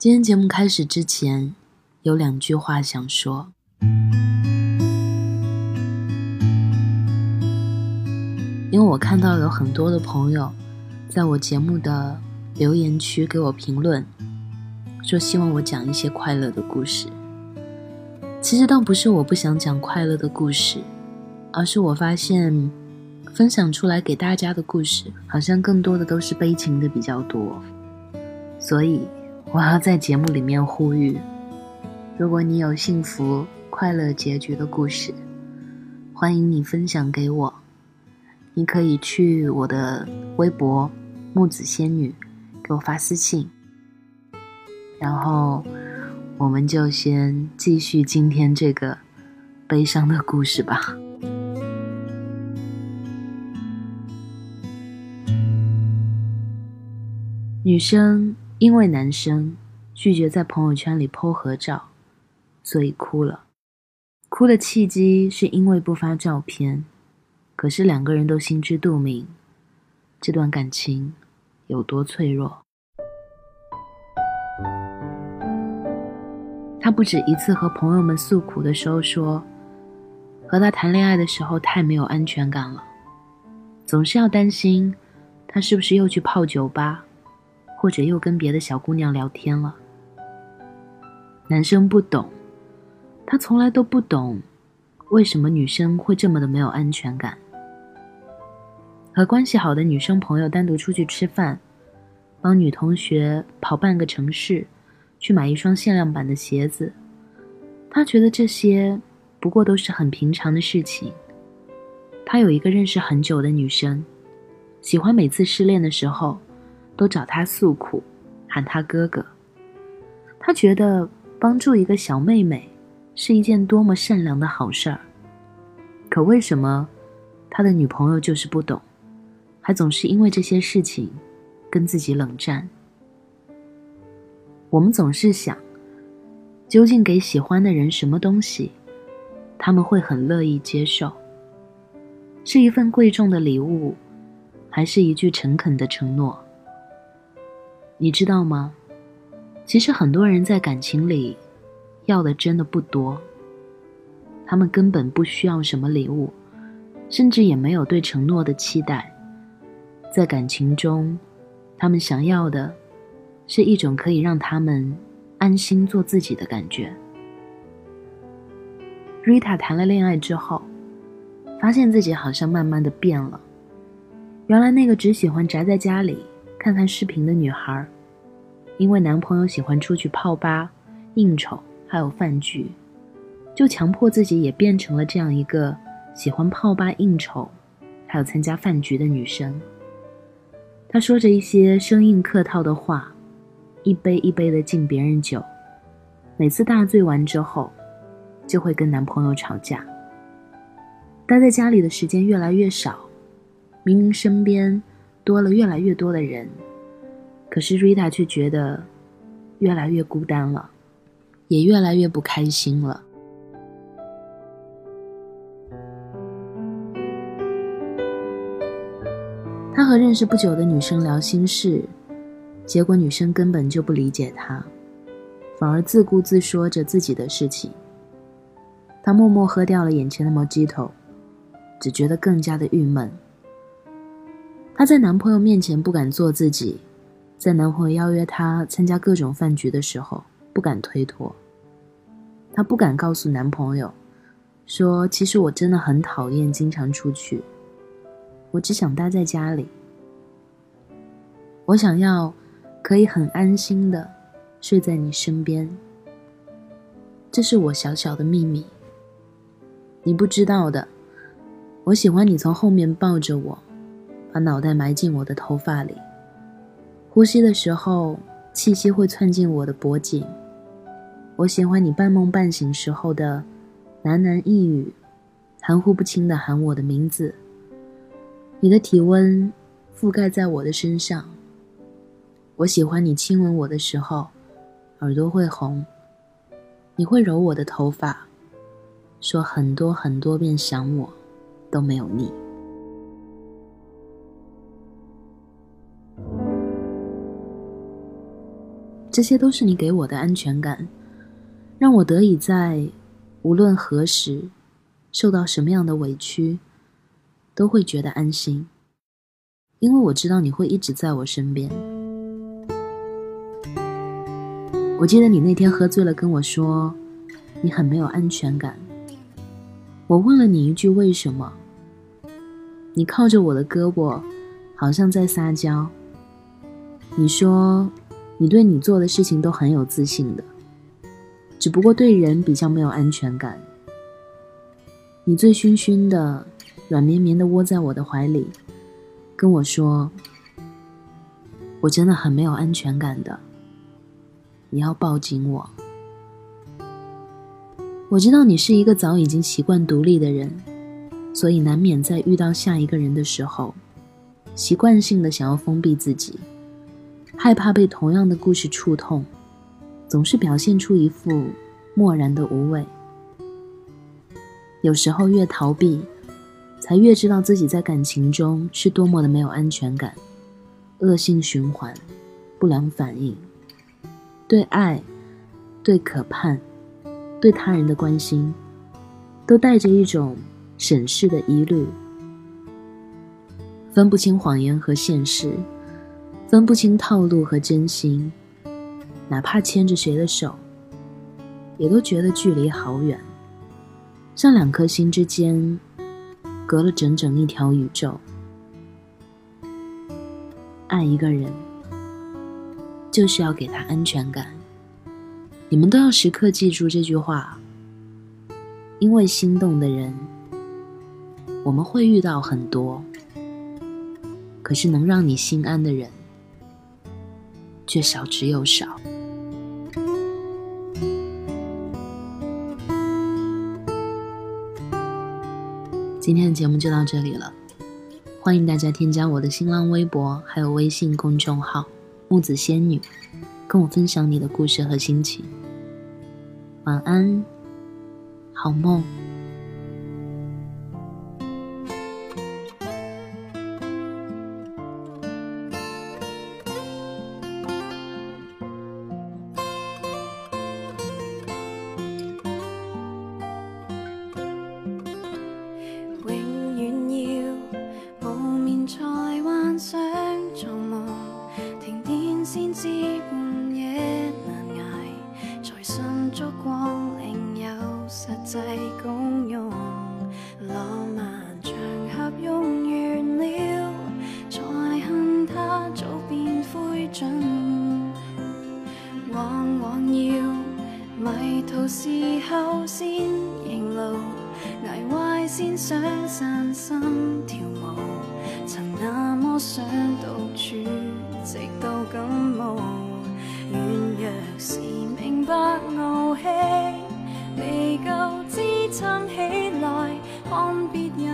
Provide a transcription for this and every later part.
今天节目开始之前，有两句话想说。因为我看到有很多的朋友，在我节目的留言区给我评论，说希望我讲一些快乐的故事。其实倒不是我不想讲快乐的故事，而是我发现，分享出来给大家的故事，好像更多的都是悲情的比较多。所以，我要在节目里面呼吁：如果你有幸福快乐结局的故事，欢迎你分享给我。你可以去我的微博“木子仙女”给我发私信，然后我们就先继续今天这个悲伤的故事吧。女生因为男生拒绝在朋友圈里 po 合照，所以哭了。哭的契机是因为不发照片。可是两个人都心知肚明，这段感情有多脆弱。他不止一次和朋友们诉苦的时候说，和他谈恋爱的时候太没有安全感了，总是要担心他是不是又去泡酒吧，或者又跟别的小姑娘聊天了。男生不懂，他从来都不懂，为什么女生会这么的没有安全感。和关系好的女生朋友单独出去吃饭，帮女同学跑半个城市，去买一双限量版的鞋子，他觉得这些不过都是很平常的事情。他有一个认识很久的女生，喜欢每次失恋的时候都找他诉苦，喊他哥哥。他觉得帮助一个小妹妹是一件多么善良的好事儿。可为什么他的女朋友就是不懂？还总是因为这些事情跟自己冷战。我们总是想，究竟给喜欢的人什么东西，他们会很乐意接受？是一份贵重的礼物，还是一句诚恳的承诺？你知道吗？其实很多人在感情里要的真的不多，他们根本不需要什么礼物，甚至也没有对承诺的期待。在感情中，他们想要的，是一种可以让他们安心做自己的感觉。瑞塔谈了恋爱之后，发现自己好像慢慢的变了。原来那个只喜欢宅在家里看看视频的女孩，因为男朋友喜欢出去泡吧、应酬，还有饭局，就强迫自己也变成了这样一个喜欢泡吧、应酬，还有参加饭局的女生。她说着一些生硬客套的话，一杯一杯的敬别人酒，每次大醉完之后，就会跟男朋友吵架。待在家里的时间越来越少，明明身边多了越来越多的人，可是瑞塔却觉得越来越孤单了，也越来越不开心了。他和认识不久的女生聊心事，结果女生根本就不理解他，反而自顾自说着自己的事情。他默默喝掉了眼前的毛鸡头，只觉得更加的郁闷。她在男朋友面前不敢做自己，在男朋友邀约她参加各种饭局的时候不敢推脱。她不敢告诉男朋友，说其实我真的很讨厌经常出去。我只想待在家里。我想要可以很安心的睡在你身边。这是我小小的秘密。你不知道的，我喜欢你从后面抱着我，把脑袋埋进我的头发里，呼吸的时候气息会窜进我的脖颈。我喜欢你半梦半醒时候的喃喃呓语，含糊不清的喊我的名字。你的体温覆盖在我的身上，我喜欢你亲吻我的时候，耳朵会红。你会揉我的头发，说很多很多遍想我，都没有腻。这些都是你给我的安全感，让我得以在无论何时受到什么样的委屈，都会觉得安心，因为我知道你会一直在我身边。我记得你那天喝醉了跟我说，你很没有安全感。我问了你一句为什么，你靠着我的胳膊，好像在撒娇。你说，你对你做的事情都很有自信的，只不过对人比较没有安全感。你醉醺醺的，软绵绵的窝在我的怀里，跟我说，我真的很没有安全感的。你要抱紧我。我知道你是一个早已经习惯独立的人，所以难免在遇到下一个人的时候，习惯性的想要封闭自己，害怕被同样的故事触痛，总是表现出一副漠然的无畏。有时候越逃避，才越知道自己在感情中是多么的没有安全感，恶性循环，不良反应。对爱，对可盼，对他人的关心，都带着一种审视的疑虑，分不清谎言和现实，分不清套路和真心，哪怕牵着谁的手，也都觉得距离好远，像两颗心之间隔了整整一条宇宙。爱一个人。就是要给他安全感，你们都要时刻记住这句话。因为心动的人，我们会遇到很多，可是能让你心安的人，却少之又少。今天的节目就到这里了，欢迎大家添加我的新浪微博，还有微信公众号。木子仙女，跟我分享你的故事和心情。晚安，好梦。烛光另有实际功用浪漫场合用完了才恨他早变灰烬。往往要迷途时候先认路挨坏先想散心跳舞曾那么想独处直到感冒。软弱时明白我看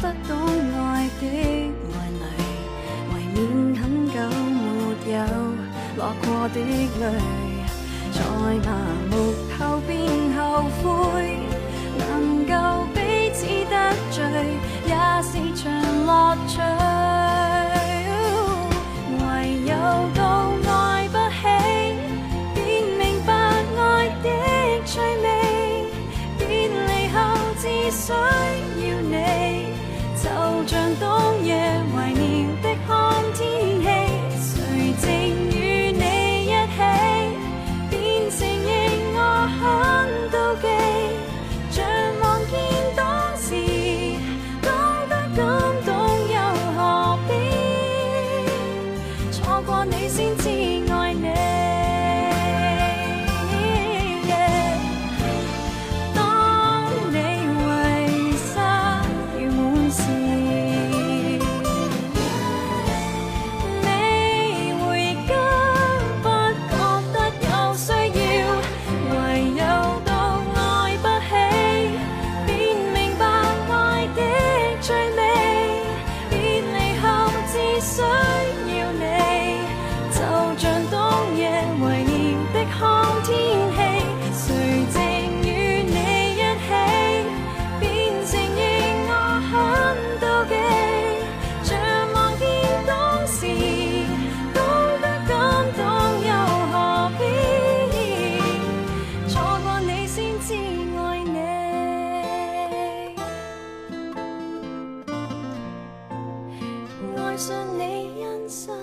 不懂爱的泪，在麻木后便后悔，能够彼此得罪，也是场乐趣。唯有到爱不起，便明白爱的趣味，别离后自想。信你欣赏